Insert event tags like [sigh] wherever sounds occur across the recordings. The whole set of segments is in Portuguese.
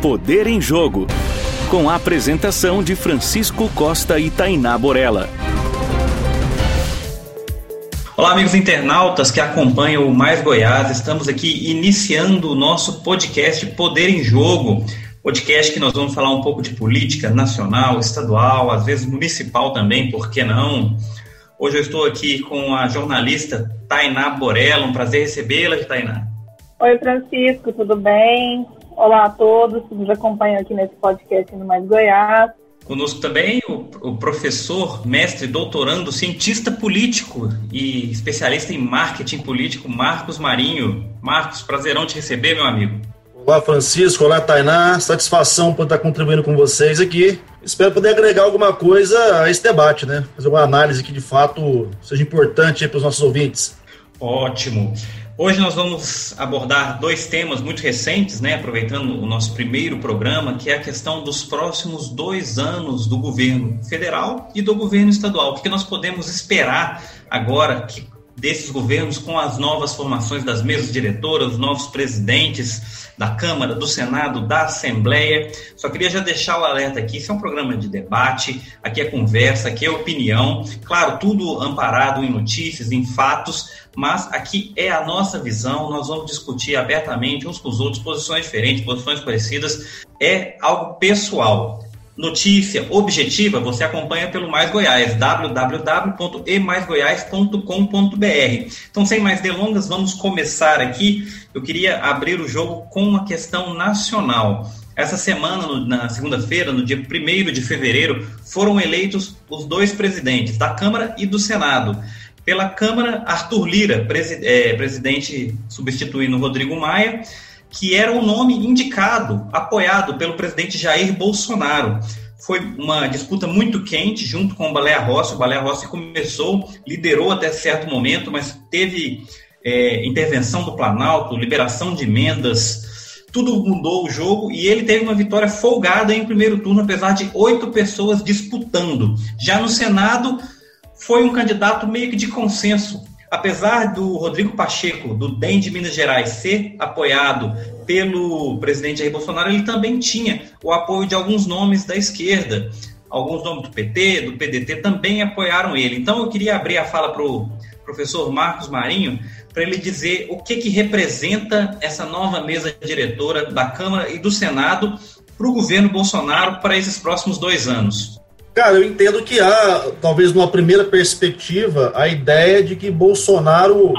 Poder em Jogo, com a apresentação de Francisco Costa e Tainá Borella. Olá, amigos internautas que acompanham o Mais Goiás. Estamos aqui iniciando o nosso podcast Poder em Jogo. Podcast que nós vamos falar um pouco de política nacional, estadual, às vezes municipal também, por que não? Hoje eu estou aqui com a jornalista Tainá Borella. Um prazer recebê-la, Tainá. Oi, Francisco, tudo bem? Olá a todos que nos acompanham aqui nesse podcast no Mais Goiás. Conosco também o, o, professor, mestre, doutorando, cientista político e especialista em marketing político, Marcos Marinho. Marcos, prazerão te receber, meu amigo. Olá, Francisco. Olá, Tainá. Satisfação por estar contribuindo com vocês aqui. Espero poder agregar alguma coisa a esse debate, né? Fazer uma análise que de fato seja importante para os nossos ouvintes. Ótimo. Hoje nós vamos abordar dois temas muito recentes, né, aproveitando o nosso primeiro programa, que é a questão dos próximos dois anos do governo federal e do governo estadual. O que nós podemos esperar agora que desses governos com as novas formações das mesas diretoras, os novos presidentes da Câmara, do Senado, da Assembleia. Só queria já deixar o alerta aqui, isso é um programa de debate, aqui é conversa, aqui é opinião, claro, tudo amparado em notícias, em fatos, mas aqui é a nossa visão, nós vamos discutir abertamente uns com os outros, posições diferentes, posições parecidas, é algo pessoal notícia objetiva, você acompanha pelo Mais Goiás, www.emaisgoiás.com.br. Então, sem mais delongas, vamos começar aqui. Eu queria abrir o jogo com uma questão nacional. Essa semana, na segunda-feira, no dia 1 de fevereiro, foram eleitos os dois presidentes, da Câmara e do Senado. Pela Câmara, Arthur Lira, é, presidente substituindo Rodrigo Maia, que era o nome indicado, apoiado pelo presidente Jair Bolsonaro. Foi uma disputa muito quente junto com o Baleia Rossi. O Baleia Rossi começou, liderou até certo momento, mas teve é, intervenção do Planalto, liberação de emendas, tudo mudou o jogo e ele teve uma vitória folgada em primeiro turno, apesar de oito pessoas disputando. Já no Senado, foi um candidato meio que de consenso apesar do Rodrigo Pacheco, do DEM de Minas Gerais, ser apoiado pelo presidente Jair Bolsonaro, ele também tinha o apoio de alguns nomes da esquerda. Alguns nomes do PT, do PDT também apoiaram ele. Então eu queria abrir a fala para o professor Marcos Marinho para ele dizer o que, que representa essa nova mesa diretora da Câmara e do Senado para o governo Bolsonaro para esses próximos dois anos. Cara, eu entendo que há, talvez numa primeira perspectiva, a ideia de que Bolsonaro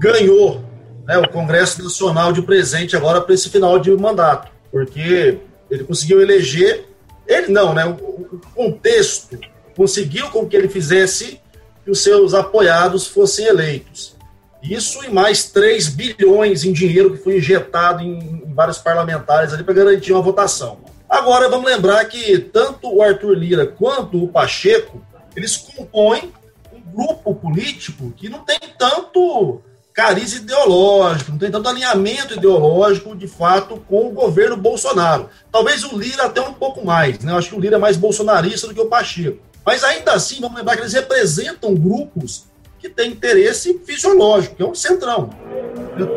ganhou né, o Congresso Nacional de presente agora para esse final de mandato, porque ele conseguiu eleger, ele não, né, o, contexto conseguiu com que ele fizesse que os seus apoiados fossem eleitos. Isso e mais 3 bilhões em dinheiro que foi injetado em, em vários parlamentares ali para garantir uma votação. Agora vamos lembrar que tanto o Arthur Lira quanto o Pacheco, eles compõem um grupo político que não tem tanto cariz ideológico, não tem tanto alinhamento ideológico, de fato, com o governo Bolsonaro. Talvez o Lira até um pouco mais, né? Eu acho que o Lira é mais bolsonarista do que o Pacheco. Mas ainda assim, vamos lembrar que eles representam grupos que têm interesse fisiológico, que é um centrão.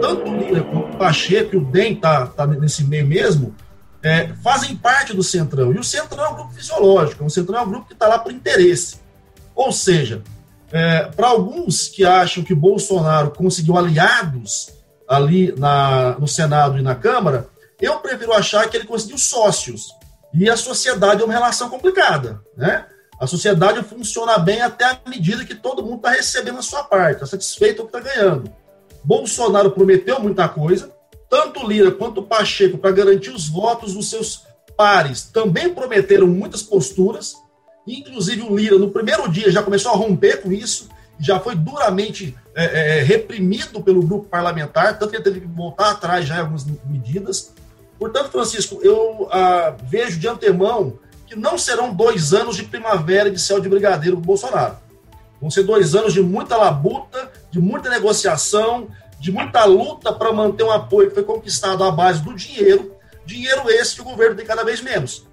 Tanto o Lira quanto o Pacheco e o DEM tá, tá nesse meio mesmo, é, fazem parte do Centrão. E o Centrão é um grupo fisiológico, o Centrão é um grupo que está lá por interesse. Ou seja, é, para alguns que acham que Bolsonaro conseguiu aliados ali na, no Senado e na Câmara, eu prefiro achar que ele conseguiu sócios. E a sociedade é uma relação complicada, né? A sociedade funciona bem até a medida que todo mundo está recebendo a sua parte, está satisfeito com o que está ganhando. Bolsonaro prometeu muita coisa, tanto Lira quanto Pacheco, para garantir os votos dos seus pares, também prometeram muitas posturas. Inclusive, o Lira, no primeiro dia, já começou a romper com isso, já foi duramente é, é, reprimido pelo grupo parlamentar, tanto que ele teve que voltar atrás já em algumas medidas. Portanto, Francisco, eu ah, vejo de antemão que não serão dois anos de primavera de céu de brigadeiro com Bolsonaro. Vão ser dois anos de muita labuta, de muita negociação, de muita luta para manter um apoio que foi conquistado à base do dinheiro, dinheiro esse que o governo tem cada vez menos.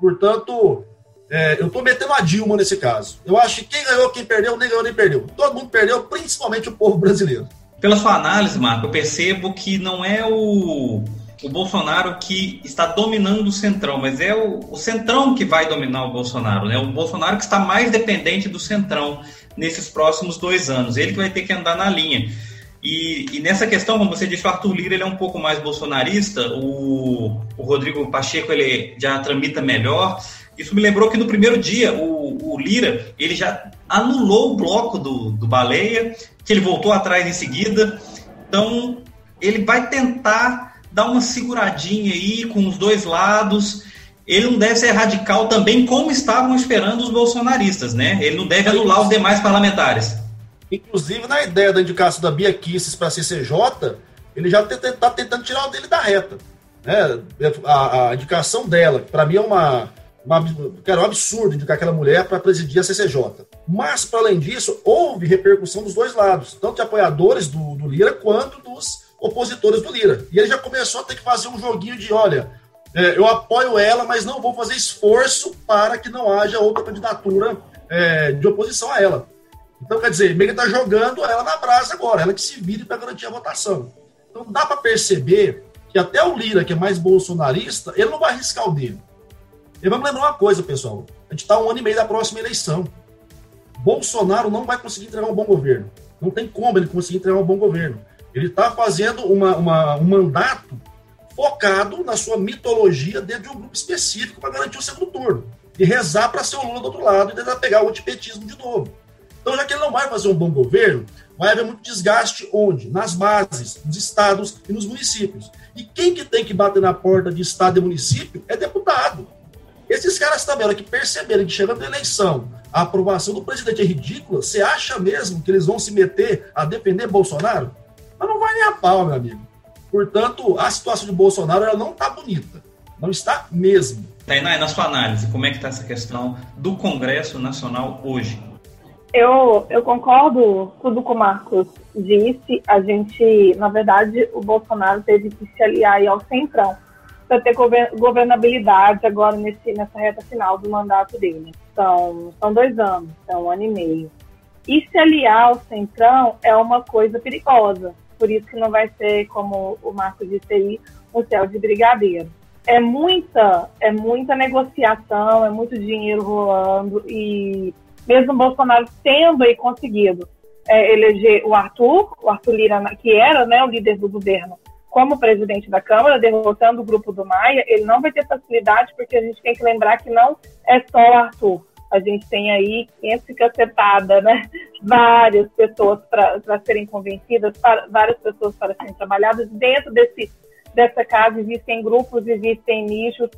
Portanto, é, eu estou metendo a Dilma nesse caso. Eu acho que quem ganhou, quem perdeu, nem ganhou, nem perdeu. Todo mundo perdeu, principalmente o povo brasileiro. Pela sua análise, Marco, eu percebo que não é o, o Bolsonaro que está dominando o Centrão, mas é o, o Centrão que vai dominar o Bolsonaro, né? O Bolsonaro que está mais dependente do Centrão nesses próximos dois anos. Ele que vai ter que andar na linha. E, e, nessa questão, como você disse, o Arthur Lira ele é um pouco mais bolsonarista, o, o Rodrigo Pacheco ele já tramita melhor. Isso me lembrou que no primeiro dia o, o Lira ele já anulou o bloco do, do Baleia, que ele voltou atrás em seguida. Então ele vai tentar dar uma seguradinha aí com os dois lados. Ele não deve ser radical também, como estavam esperando os bolsonaristas, né? Ele não deve anular os demais parlamentares. Inclusive, na ideia da indicação da Bia Kisses para a CCJ, ele já está tentando tirar o dele da reta. Né? A, a indicação dela, para mim, é uma, uma, cara, um absurdo indicar aquela mulher para presidir a CCJ. Mas, para além disso, houve repercussão dos dois lados, tanto de apoiadores do, do Lira quanto dos opositores do Lira. E ele já começou a ter que fazer um joguinho de: olha, é, eu apoio ela, mas não vou fazer esforço para que não haja outra candidatura é, de oposição a ela. Então, quer dizer, meio está jogando ela na brasa agora, ela que se vire para garantir a votação. Então, dá para perceber que até o Lira, que é mais bolsonarista, ele não vai arriscar o dele. E vamos lembrar uma coisa, pessoal: a gente está um ano e meio da próxima eleição. Bolsonaro não vai conseguir entregar um bom governo. Não tem como ele conseguir entregar um bom governo. Ele está fazendo uma, uma, um mandato focado na sua mitologia dentro de um grupo específico para garantir o segundo turno. E rezar para ser o Lula do outro lado e tentar pegar o antipetismo de novo. Então, já que ele não vai fazer um bom governo, vai haver muito desgaste onde? Nas bases, nos estados e nos municípios. E quem que tem que bater na porta de estado e município é deputado. Esses caras também, hora que perceberem que chegando a eleição, a aprovação do presidente é ridícula, você acha mesmo que eles vão se meter a defender Bolsonaro? Mas não vai nem a pau, meu amigo. Portanto, a situação de Bolsonaro ela não está bonita. Não está mesmo. Tainá, na sua análise, como é que está essa questão do Congresso Nacional hoje? Eu, eu concordo tudo que o Marcos disse. A gente, na verdade, o Bolsonaro teve que se aliar ao Centrão para ter governabilidade agora nesse, nessa reta final do mandato dele. São, são dois anos, são um ano e meio. E se aliar ao Centrão é uma coisa perigosa. Por isso que não vai ser, como o Marcos disse aí, um céu de brigadeiro. É muita, é muita negociação, é muito dinheiro rolando e mesmo Bolsonaro tendo aí conseguido é, eleger o Arthur, o Arthur Lira, que era né, o líder do governo, como presidente da Câmara, derrotando o grupo do Maia, ele não vai ter facilidade, porque a gente tem que lembrar que não é só o Arthur. A gente tem aí 500 cacetada, né? [laughs] Várias pessoas para serem convencidas, várias pessoas para serem trabalhadas. Dentro desse, dessa casa existem grupos, existem nichos.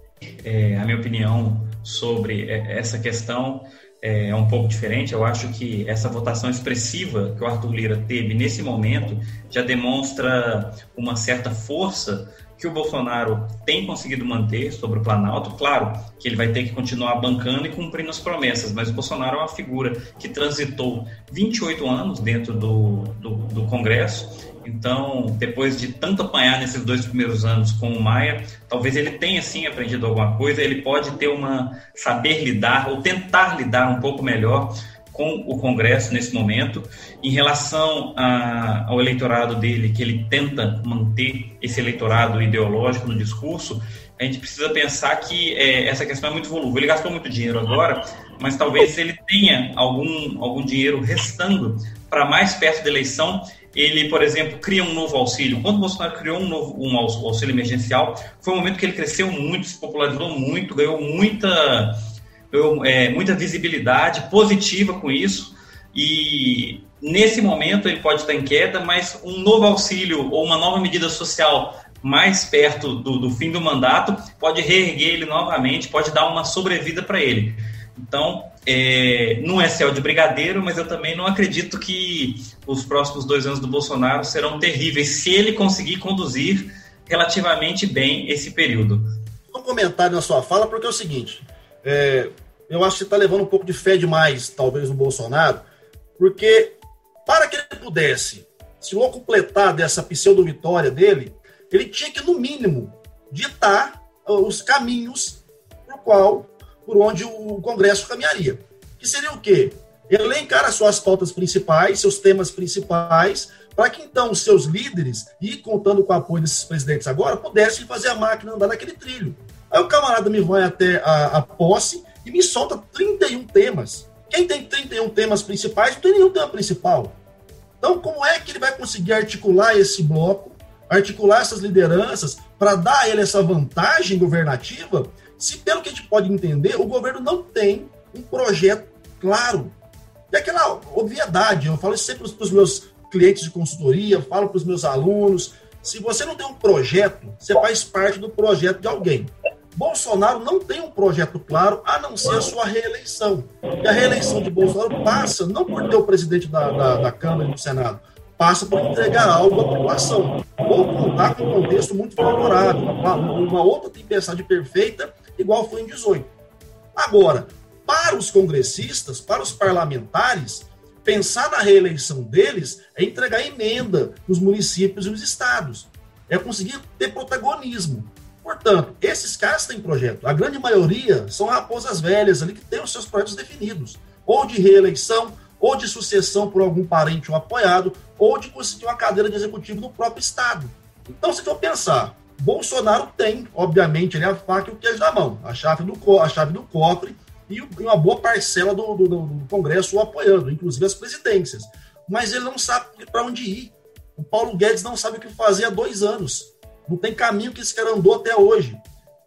É, a minha opinião sobre é, essa questão é, é um pouco diferente. Eu acho que essa votação expressiva que o Arthur Lira teve nesse momento já demonstra uma certa força que o Bolsonaro tem conseguido manter sobre o Planalto. Claro que ele vai ter que continuar bancando e cumprindo as promessas, mas o Bolsonaro é uma figura que transitou 28 anos dentro do, do, do Congresso então, depois de tanto apanhar nesses dois primeiros anos com o Maia, talvez ele tenha sim aprendido alguma coisa, ele pode ter uma saber lidar ou tentar lidar um pouco melhor com o Congresso nesse momento. Em relação a, ao eleitorado dele, que ele tenta manter esse eleitorado ideológico no discurso, a gente precisa pensar que é, essa questão é muito volúvel. Ele gastou muito dinheiro agora, mas talvez ele tenha algum, algum dinheiro restando para mais perto da eleição ele, por exemplo, cria um novo auxílio. Quando o Bolsonaro criou um novo um auxílio emergencial, foi um momento que ele cresceu muito, se popularizou muito, ganhou muita, ganhou, é, muita visibilidade positiva com isso. E nesse momento ele pode estar em queda, mas um novo auxílio ou uma nova medida social mais perto do, do fim do mandato pode reerguer ele novamente, pode dar uma sobrevida para ele. Então, é, não é céu de brigadeiro, mas eu também não acredito que os próximos dois anos do Bolsonaro serão terríveis se ele conseguir conduzir relativamente bem esse período. Um comentário na sua fala, porque é o seguinte: é, eu acho que está levando um pouco de fé demais, talvez, no Bolsonaro, porque para que ele pudesse se completar dessa pseudo-vitória dele, ele tinha que, no mínimo, ditar os caminhos por qual por onde o Congresso caminharia. Que seria o quê? Elencar as suas pautas principais, seus temas principais, para que então os seus líderes, e contando com o apoio desses presidentes agora, pudessem fazer a máquina andar naquele trilho. Aí o camarada me vai até a, a posse e me solta 31 temas. Quem tem 31 temas principais não tem nenhum tema principal. Então, como é que ele vai conseguir articular esse bloco, articular essas lideranças, para dar a ele essa vantagem governativa, se, pelo que a gente pode entender, o governo não tem um projeto claro. E aquela obviedade, eu falo isso sempre para os meus clientes de consultoria, falo para os meus alunos. Se você não tem um projeto, você faz parte do projeto de alguém. Bolsonaro não tem um projeto claro, a não ser a sua reeleição. E a reeleição de Bolsonaro passa não por ter o presidente da, da, da Câmara e do Senado, passa por entregar algo à população, ou contar com um contexto muito favorável, uma, uma outra tempestade perfeita, igual foi em 18. Agora, para os congressistas, para os parlamentares, pensar na reeleição deles é entregar emenda nos municípios e nos estados, é conseguir ter protagonismo. Portanto, esses caras têm projeto. A grande maioria são raposas velhas ali que têm os seus projetos definidos, ou de reeleição, ou de sucessão por algum parente ou apoiado, ou de conseguir uma cadeira de executivo no próprio Estado. Então, se for pensar, Bolsonaro tem, obviamente, ele é a faca e o queijo na mão, a chave do, a chave do cofre e uma boa parcela do, do, do Congresso o apoiando, inclusive as presidências. Mas ele não sabe para onde ir. O Paulo Guedes não sabe o que fazer há dois anos. Não tem caminho que esse cara andou até hoje.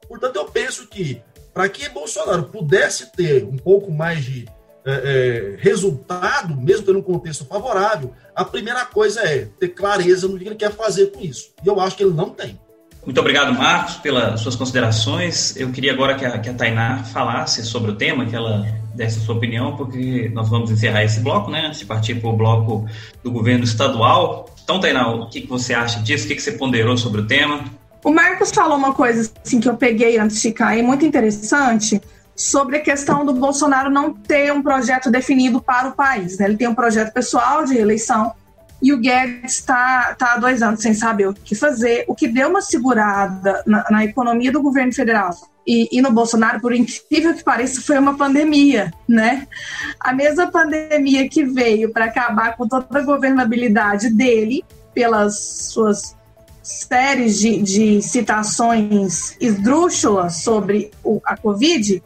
Portanto, eu penso que para que Bolsonaro pudesse ter um pouco mais de é, é, resultado, mesmo tendo um contexto favorável, a primeira coisa é ter clareza no que ele quer fazer com isso. E eu acho que ele não tem. Muito obrigado, Marcos, pelas suas considerações. Eu queria agora que a, que a Tainá falasse sobre o tema, que ela desse a sua opinião, porque nós vamos encerrar esse bloco, né? Antes de partir para o bloco do governo estadual. Então, Tainá, o que, que você acha disso? O que, que você ponderou sobre o tema? O Marcos falou uma coisa assim que eu peguei antes de cair, muito interessante, sobre a questão do Bolsonaro não ter um projeto definido para o país. Né? Ele tem um projeto pessoal de reeleição e o Guedes está tá há dois anos sem saber o que fazer, o que deu uma segurada na, na economia do governo federal e, e, no Bolsonaro, por incrível que pareça, foi uma pandemia, né? A mesma pandemia que veio para acabar com toda a governabilidade dele, pelas suas séries de, de citações esdrúxulas sobre o, a Covid,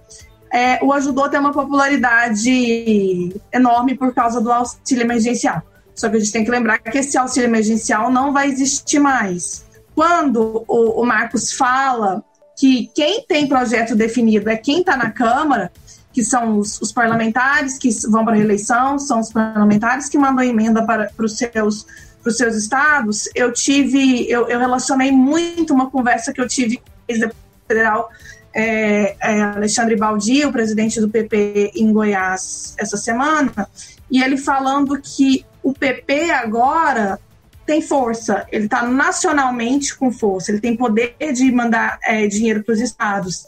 é, o ajudou a ter uma popularidade enorme por causa do auxílio emergencial. Só que a gente tem que lembrar que esse auxílio emergencial não vai existir mais. Quando o, o Marcos fala que quem tem projeto definido é quem está na Câmara, que são os, os, parlamentares que vão para a reeleição, são os parlamentares que mandam emenda para, para os seus para os seus estados, eu tive, eu, eu, relacionei muito uma conversa que eu tive com o ex-deputado federal é, é, Alexandre Baldi, o presidente do PP em Goiás essa semana, e ele falando que o PP agora tem força, ele está nacionalmente com força, ele tem poder de mandar é, dinheiro para os estados.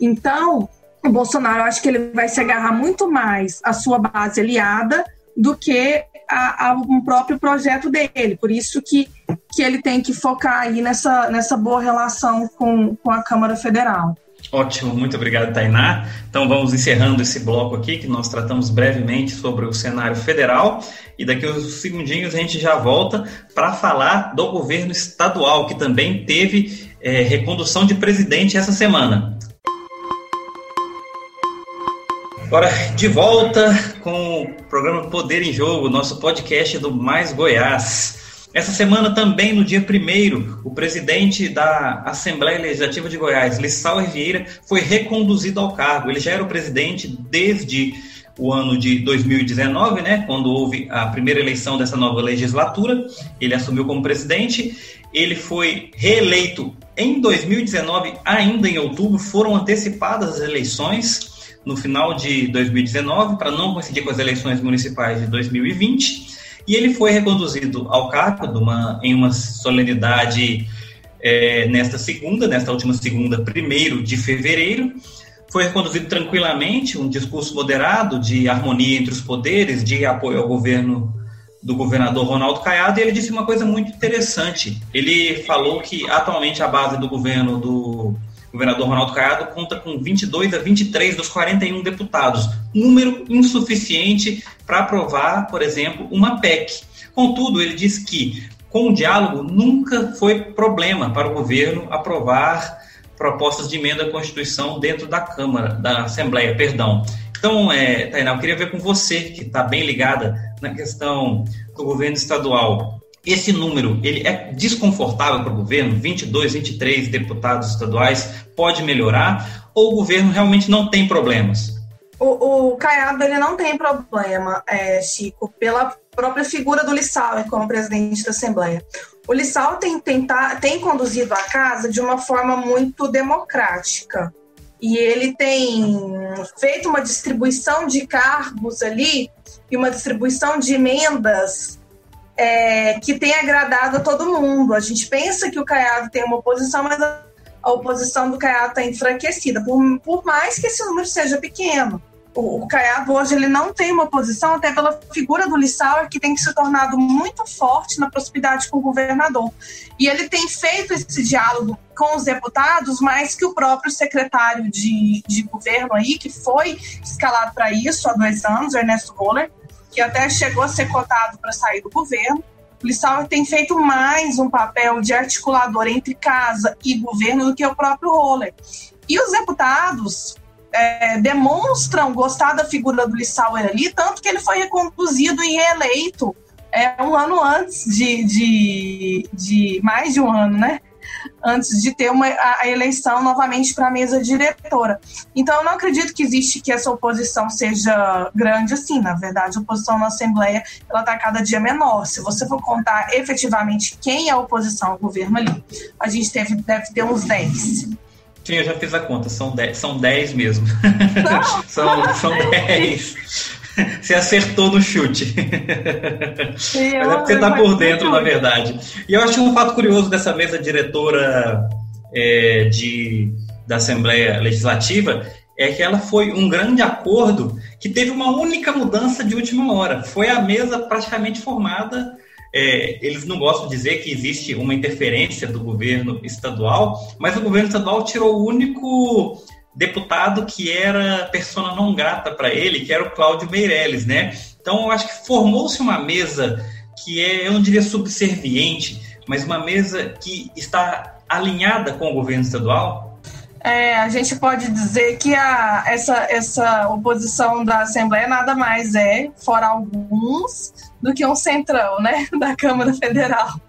Então, o Bolsonaro, acho que ele vai se agarrar muito mais à sua base aliada do que a, a, um próprio projeto dele. Por isso que, que ele tem que focar aí nessa, nessa boa relação com, com a Câmara Federal. Ótimo, muito obrigado, Tainá. Então vamos encerrando esse bloco aqui, que nós tratamos brevemente sobre o cenário federal, e daqui a uns segundinhos a gente já volta para falar do governo estadual, que também teve é, recondução de presidente essa semana. Agora, de volta com o programa Poder em Jogo, nosso podcast do Mais Goiás. Essa semana também, no dia 1 o presidente da Assembleia Legislativa de Goiás, Lissau Vieira, foi reconduzido ao cargo. Ele já era o presidente desde o ano de 2019, né, quando houve a primeira eleição dessa nova legislatura. Ele assumiu como presidente. Ele foi reeleito em 2019, ainda em outubro. Foram antecipadas as eleições no final de 2019 para não coincidir com as eleições municipais de 2020 e ele foi reconduzido ao cargo uma, em uma solenidade é, nesta segunda, nesta última segunda, primeiro de fevereiro. Foi reconduzido tranquilamente, um discurso moderado de harmonia entre os poderes, de apoio ao governo do governador Ronaldo Caiado, e ele disse uma coisa muito interessante. Ele falou que atualmente a base do governo do governador Ronaldo Caiado conta com 22 a 23 dos 41 deputados, número insuficiente para aprovar, por exemplo, uma PEC. Contudo, ele diz que com o diálogo nunca foi problema para o governo aprovar propostas de emenda à Constituição dentro da Câmara, da Assembleia, perdão. Então, é, Tainá, eu queria ver com você, que está bem ligada na questão do governo estadual. Esse número, ele é desconfortável para o governo? 22, 23 deputados estaduais, pode melhorar? Ou o governo realmente não tem problemas? O, o Caiado, ele não tem problema, é, Chico, pela própria figura do Lissau como presidente da Assembleia. O Lissau tem, tem, tem conduzido a casa de uma forma muito democrática. E ele tem feito uma distribuição de cargos ali e uma distribuição de emendas é, que tem agradado a todo mundo. A gente pensa que o Caiado tem uma oposição, mas a, oposição do Caiado está enfraquecida, por, por mais que esse número seja pequeno o, Caiado hoje ele não tem uma posição, até pela figura do Lissauer, que tem se tornado muito forte na proximidade com o governador. E ele tem feito esse diálogo com os deputados mais que o próprio secretário de, de governo aí, que foi escalado para isso há dois anos, Ernesto Roller, que até chegou a ser cotado para sair do governo. O Lissauer tem feito mais um papel de articulador entre casa e governo do que o próprio Roller. E os deputados, é, demonstram gostar da figura do Lissauer ali, tanto que ele foi reconduzido e reeleito é, um ano antes de, de, de mais de um ano, né? Antes de ter uma, a, eleição novamente para a mesa diretora. Então, eu não acredito que existe que essa oposição seja grande assim. Na verdade, a oposição na Assembleia ela está cada dia menor. Se você for contar efetivamente quem é a oposição ao governo ali, a gente teve, deve ter uns 10. Sim, eu já fiz a conta, são 10, são 10 mesmo. [laughs] são, são 10. [laughs] Você acertou no chute. Sim, [laughs] Mas é porque está por dentro, na verdade. E eu acho um fato curioso dessa mesa diretora é, de, da Assembleia Legislativa é que ela foi um grande acordo que teve uma única mudança de última hora. Foi a mesa praticamente formada é, eles não gostam de dizer que existe uma interferência do governo estadual, mas o governo estadual tirou o único deputado que era persona não grata para ele, que era o Cláudio Meirelles, né? Então, eu acho que formou-se uma mesa que é, eu não diria subserviente, mas uma mesa que está alinhada com o governo estadual. É, a gente pode dizer que a, essa, essa oposição da Assembleia nada mais é, fora alguns, do que um centrão, né, [laughs] da Câmara Federal.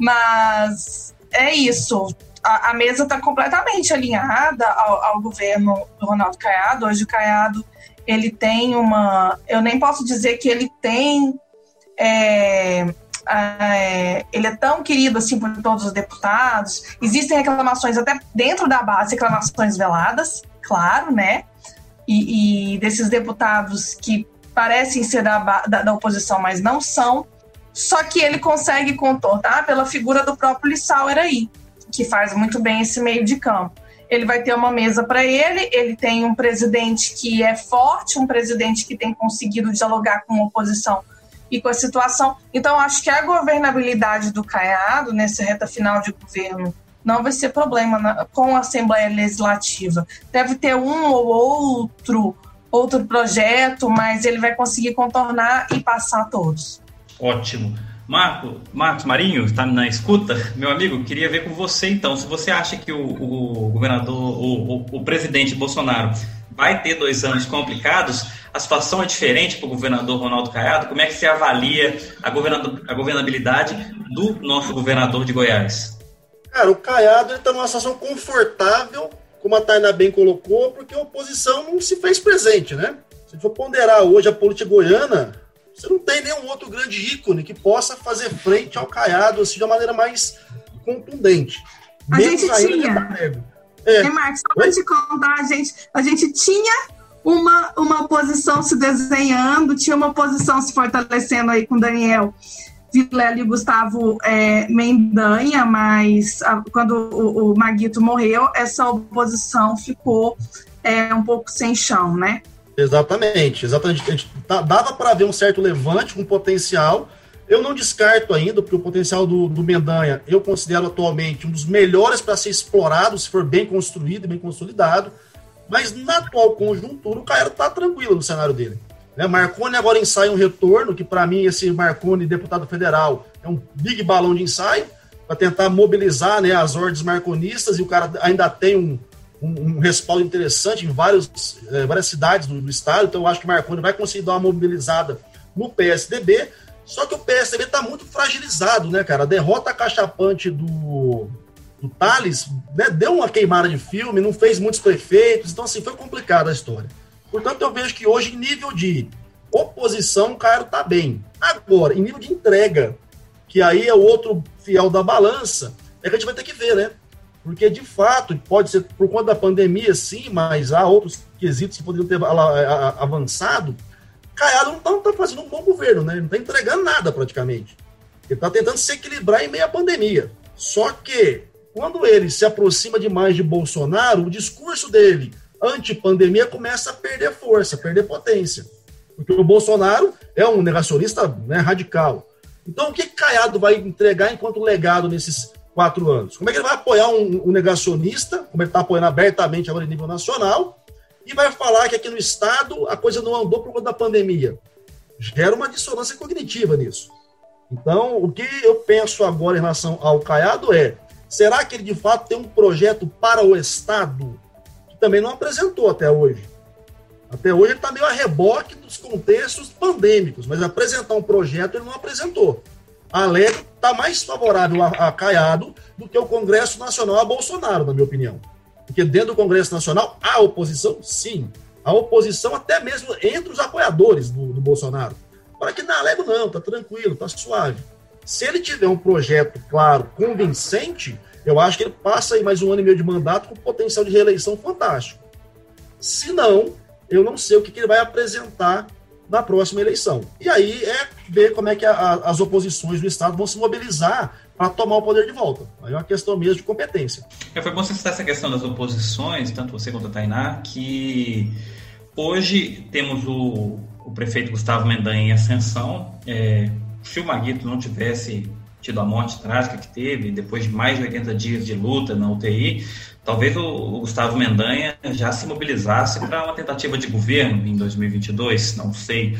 Mas é isso. A, a mesa está completamente alinhada ao, ao, governo do Ronaldo Caiado. Hoje o Caiado ele tem uma, eu nem posso dizer que ele tem, é, é, ele é tão querido assim por todos os deputados. Existem reclamações até dentro da base, reclamações veladas, claro, né? E, e desses deputados que parecem ser da, da, da oposição, mas não são. Só que ele consegue contornar pela figura do próprio Lissauer aí, que faz muito bem esse meio de campo. Ele vai ter uma mesa para ele, ele tem um presidente que é forte, um presidente que tem conseguido dialogar com a oposição e com a situação. Então, acho que a governabilidade do Caiado, nessa reta final de governo, não vai ser problema na, com a Assembleia Legislativa. Deve ter um ou outro outro projeto, mas ele vai conseguir contornar e passar todos. Ótimo. Marco, Marcos Marinho, está na escuta? Meu amigo, queria ver com você então, se você acha que o, o governador, o, o, o, presidente Bolsonaro vai ter dois anos complicados, a situação é diferente para o governador Ronaldo Caiado, como é que você avalia a, a governabilidade do nosso governador de Goiás? Cara, o Caiado está numa situação confortável como a Tainá bem colocou, porque a oposição não se fez presente, né? Se for ponderar hoje a política goiana, você não tem nenhum outro grande ícone que possa fazer frente ao Caiado assim, de uma maneira mais contundente. A gente tinha. É. é, Marcos, só para te contar, a gente, a gente tinha uma, uma oposição se desenhando, tinha uma oposição se fortalecendo aí com Daniel Vilela e Gustavo é, Mendanha, mas a, quando o, o, Maguito morreu, essa oposição ficou é, um pouco sem chão, né? Exatamente, exatamente. Dava para ver um certo levante, um potencial, Eu não descarto ainda, porque o potencial do, do Mendanha eu considero atualmente um dos melhores para ser explorado, se for bem construído e bem consolidado. Mas na atual conjuntura, o Caio está tranquilo no cenário dele. Né? Marconi agora ensaia um retorno, que para mim, esse Marconi, deputado federal, é um big balão de ensaio, para tentar mobilizar né, as ordens marconistas, e o cara ainda tem um, um, um respaldo interessante em vários, eh, várias cidades do, do, estado, então eu acho que Marconi vai conseguir dar uma mobilizada no PSDB, só que o PSDB está muito fragilizado, né, cara? A derrota cachapante do, do Thales né, deu uma queimada de filme, não fez muitos prefeitos, então assim, foi complicada a história. Portanto, eu vejo que hoje, em nível de oposição, o Cairo está bem. Agora, em nível de entrega, que aí é o outro fiel da balança, é que a gente vai ter que ver, né? Porque, de fato, pode ser por conta da pandemia, sim, mas há outros quesitos que poderiam ter avançado. Caiado não está tá fazendo um bom governo, né? Não está entregando nada praticamente. Ele está tentando se equilibrar em meio à pandemia. Só que, quando ele se aproxima demais de Bolsonaro, o discurso dele anti-pandemia começa a perder força, perder potência. Porque o Bolsonaro é um negacionista né, radical. Então, o que Caiado vai entregar enquanto legado nesses quatro anos? Como é que ele vai apoiar um, um negacionista, como ele está apoiando abertamente agora em nível nacional, e vai falar que aqui no Estado a coisa não andou por conta da pandemia? Gera uma dissonância cognitiva nisso. Então, o que eu penso agora em relação ao Caiado é: será que ele de fato tem um projeto para o Estado que também não apresentou até hoje. Até hoje ele está meio a reboque dos contextos pandêmicos, mas apresentar um projeto ele não apresentou. A Alegre está mais favorável a, a Caiado do que o Congresso Nacional a Bolsonaro, na minha opinião. Porque dentro do Congresso Nacional há oposição, sim. Há oposição até mesmo entre os apoiadores do, do Bolsonaro. Para que na Alego não, tá tranquilo, tá suave. Se ele tiver um projeto claro, convincente, eu acho que ele passa aí mais um ano e meio de mandato com potencial de reeleição fantástico. Se não, eu não sei o que, que ele vai apresentar na próxima eleição. E aí é ver como é que a, a, as oposições do Estado vão se mobilizar para tomar o poder de volta. Aí é uma questão mesmo de competência. É, foi bom você citar essa questão das oposições, tanto você quanto a Tainá, que hoje temos o, o prefeito Gustavo Mendanha em ascensão. É, se o Maguito não tivesse tido a morte trágica que teve, depois de mais de 80 dias de luta na UTI, talvez o, Gustavo Mendanha já se mobilizasse para uma tentativa de governo em 2022, não sei,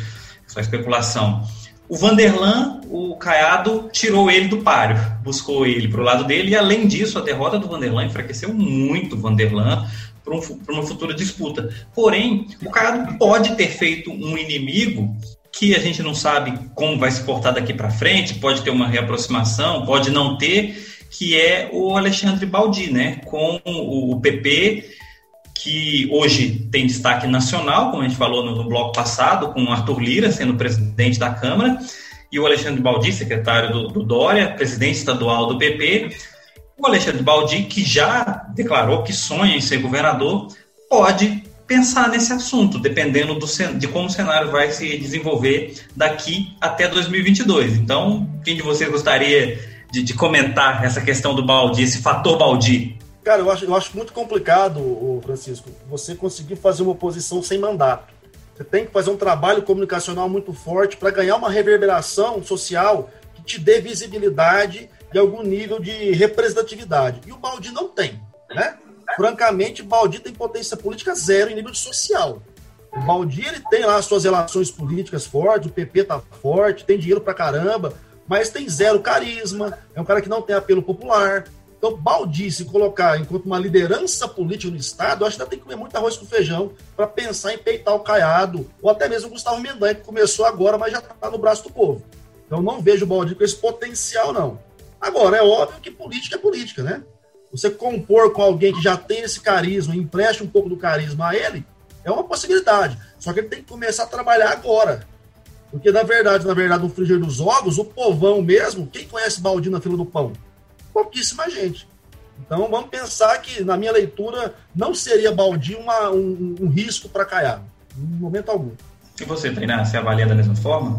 só especulação. O Vanderlan, o Caiado, tirou ele do páreo, buscou ele para o lado dele, e além disso, a derrota do Vanderlan enfraqueceu muito o Vanderlan para um, uma futura disputa. Porém, o Caiado pode ter feito um inimigo que a gente não sabe como vai se portar daqui para frente, pode ter uma reaproximação, pode não ter, que é o Alexandre Baldi, né? Com o PP, que hoje tem destaque nacional, como a gente falou no, no bloco passado, com Arthur Lira sendo presidente da Câmara, e o Alexandre Baldi, secretário do, do Dória, presidente estadual do PP. O Alexandre Baldi, que já declarou que sonha em ser governador, pode pensar nesse assunto, dependendo do, de como o cenário vai se desenvolver daqui até 2022. Então, quem de vocês gostaria de, de comentar essa questão do Baldi, esse fator Baldi? Cara, eu acho, eu acho muito complicado, Francisco, você conseguir fazer uma oposição sem mandato. Você tem que fazer um trabalho comunicacional muito forte para ganhar uma reverberação social que te dê visibilidade e algum nível de representatividade. E o Baldi não tem, né? francamente, Baldi tem potência política zero em nível social. O Baldi ele tem lá suas relações políticas fortes, o PP tá forte, tem dinheiro pra caramba, mas tem zero carisma, é um cara que não tem apelo popular. Então, Baldi, se colocar enquanto uma liderança política no Estado, acho que ainda tem que comer muito arroz com feijão para pensar em peitar o Caiado, ou até mesmo o Gustavo Mendanha, que começou agora, mas já está no braço do povo. Então, não vejo o Baldi com esse potencial, não. Agora, é óbvio que política é política, né? Você compor com alguém que já tem esse carisma, empreste um pouco do carisma a ele, é uma possibilidade. Só que ele tem que começar a trabalhar agora. Porque, na verdade, na verdade, no frigir dos ovos, o povão mesmo, quem conhece Baldinho na fila do pão? Pouquíssima gente. Então, vamos pensar que, na minha leitura, não seria Baldinho uma, um, um risco para Caiado, em momento algum. E você, Tainá, você avalia da mesma forma?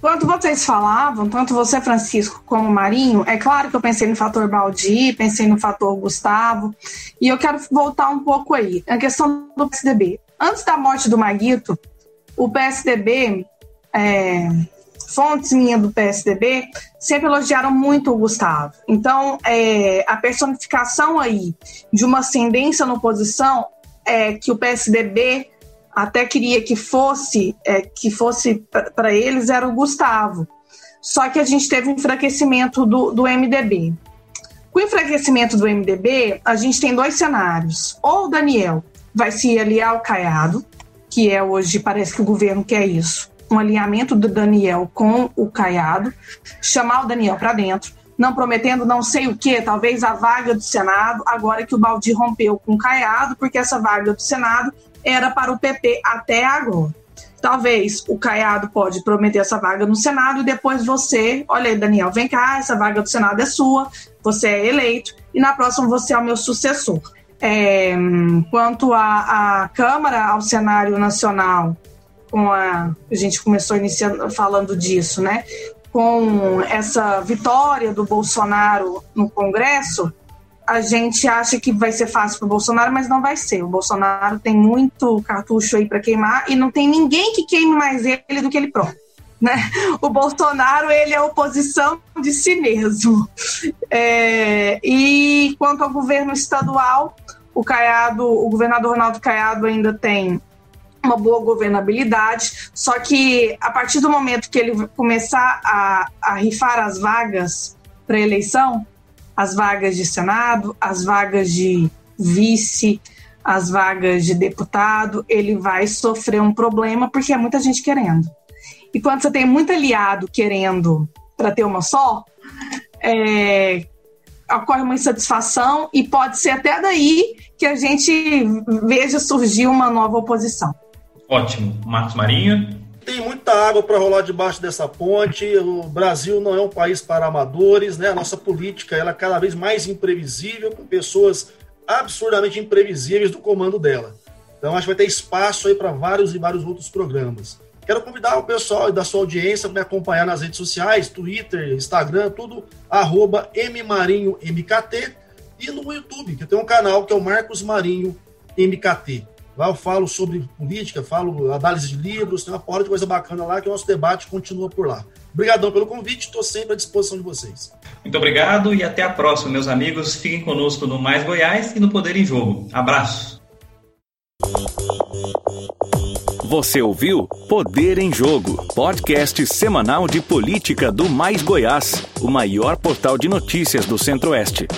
Quando vocês falavam, tanto você, Francisco, como Marinho, é claro que eu pensei no fator Baldi, pensei no fator Gustavo, e eu quero voltar um pouco aí. A questão do PSDB. Antes da morte do Maguito, o PSDB é, fontes minhas do PSDB sempre elogiaram muito o Gustavo. Então, é, a personificação aí de uma ascendência na oposição é, que o PSDB até queria que fosse é, que fosse para eles era o Gustavo. Só que a gente teve um enfraquecimento do, do MDB. Com o enfraquecimento do MDB, a gente tem dois cenários. Ou o Daniel vai se aliar ao Caiado, que é hoje, parece que o governo quer isso, um alinhamento do Daniel com o Caiado, chamar o Daniel para dentro, não prometendo não sei o que, talvez a vaga do Senado, agora que o Baldi rompeu com o Caiado, porque essa vaga do Senado era para o PP até agora. Talvez o Caiado pode prometer essa vaga no Senado e depois você, olha aí, Daniel, vem cá, essa vaga do Senado é sua, você é eleito e na próxima você é o meu sucessor. É, quanto à Câmara, ao cenário nacional, com a, a gente começou iniciando falando disso, né? Com essa vitória do Bolsonaro no Congresso, a gente acha que vai ser fácil para o Bolsonaro, mas não vai ser. O Bolsonaro tem muito cartucho aí para queimar e não tem ninguém que queime mais ele do que ele próprio. Né? O Bolsonaro ele é oposição de si mesmo. É, e quanto ao governo estadual, o Caiado, o governador Ronaldo Caiado ainda tem uma boa governabilidade, só que a partir do momento que ele começar a, a rifar as vagas para eleição, as vagas de Senado, as vagas de vice, as vagas de deputado, ele vai sofrer um problema porque é muita gente querendo. E quando você tem muito aliado querendo para ter uma só, é, ocorre uma insatisfação e pode ser até daí que a gente veja surgir uma nova oposição. Ótimo. Marcos Marinho? Tem muita água para rolar debaixo dessa ponte. O Brasil não é um país para amadores, né? A nossa política ela é cada vez mais imprevisível, com pessoas absurdamente imprevisíveis do comando dela. Então acho que vai ter espaço aí para vários e vários outros programas. Quero convidar o pessoal da sua audiência para me acompanhar nas redes sociais, Twitter, Instagram, tudo, arroba mmarinhomkt e no YouTube, que tem um canal que é o Marcos Marinho MKT. Lá eu falo sobre política, falo análise de livros, tem uma porra de coisa bacana lá que o nosso debate continua por lá. Obrigadão pelo convite, estou sempre à disposição de vocês. Muito obrigado e até a próxima, meus amigos. Fiquem conosco no Mais Goiás e no Poder em Jogo. Abraço. Você ouviu Poder em Jogo, podcast semanal de política do Mais Goiás, o maior portal de notícias do Centro-Oeste.